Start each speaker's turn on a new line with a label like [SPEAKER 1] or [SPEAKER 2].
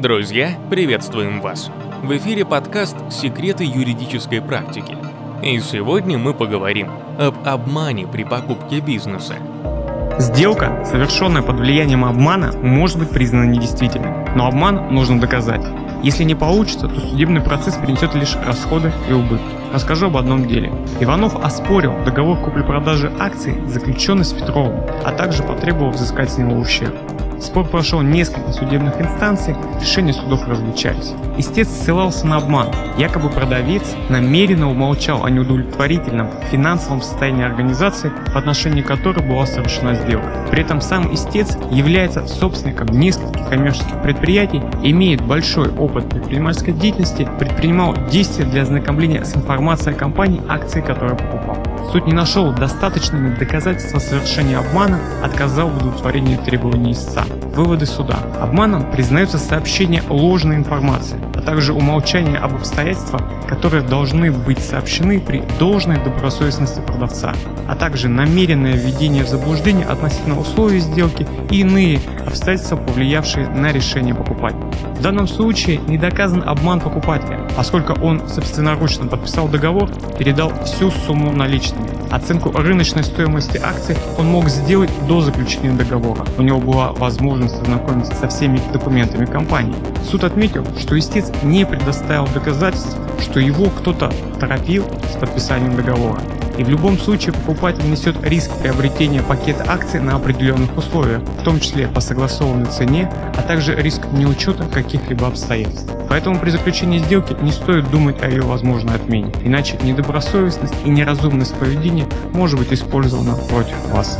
[SPEAKER 1] Друзья, приветствуем вас! В эфире подкаст «Секреты юридической практики». И сегодня мы поговорим об обмане при покупке бизнеса.
[SPEAKER 2] Сделка, совершенная под влиянием обмана, может быть признана недействительной, но обман нужно доказать. Если не получится, то судебный процесс принесет лишь расходы и убытки. Расскажу об одном деле. Иванов оспорил договор купли-продажи акций, заключенный с Петровым, а также потребовал взыскать с него ущерб. Спор прошел несколько судебных инстанций, решения судов различались. Истец ссылался на обман. Якобы продавец намеренно умолчал о неудовлетворительном финансовом состоянии организации, в отношении которой была совершена сделка. При этом сам истец является собственником нескольких коммерческих предприятий, имеет большой опыт предпринимательской деятельности, предпринимал действия для ознакомления с информацией о компании, акции которой покупал. Суд не нашел достаточными доказательства совершения обмана, отказал в удовлетворении требований истца. Выводы суда. Обманом признаются сообщения ложной информации, а также умолчание об обстоятельствах, которые должны быть сообщены при должной добросовестности продавца, а также намеренное введение в заблуждение относительно условий сделки и иные обстоятельства, повлиявшие на решение покупателя. В данном случае не доказан обман покупателя, поскольку он собственноручно подписал договор, передал всю сумму наличными. Оценку рыночной стоимости акций он мог сделать до заключения договора. У него была возможность ознакомиться со всеми документами компании. Суд отметил, что истец не предоставил доказательств, что его кто-то торопил с подписанием договора. И в любом случае покупатель несет риск приобретения пакета акций на определенных условиях, в том числе по согласованной цене, а также риск неучета каких-либо обстоятельств. Поэтому при заключении сделки не стоит думать о ее возможной отмене, иначе недобросовестность и неразумность поведения может быть использована против вас.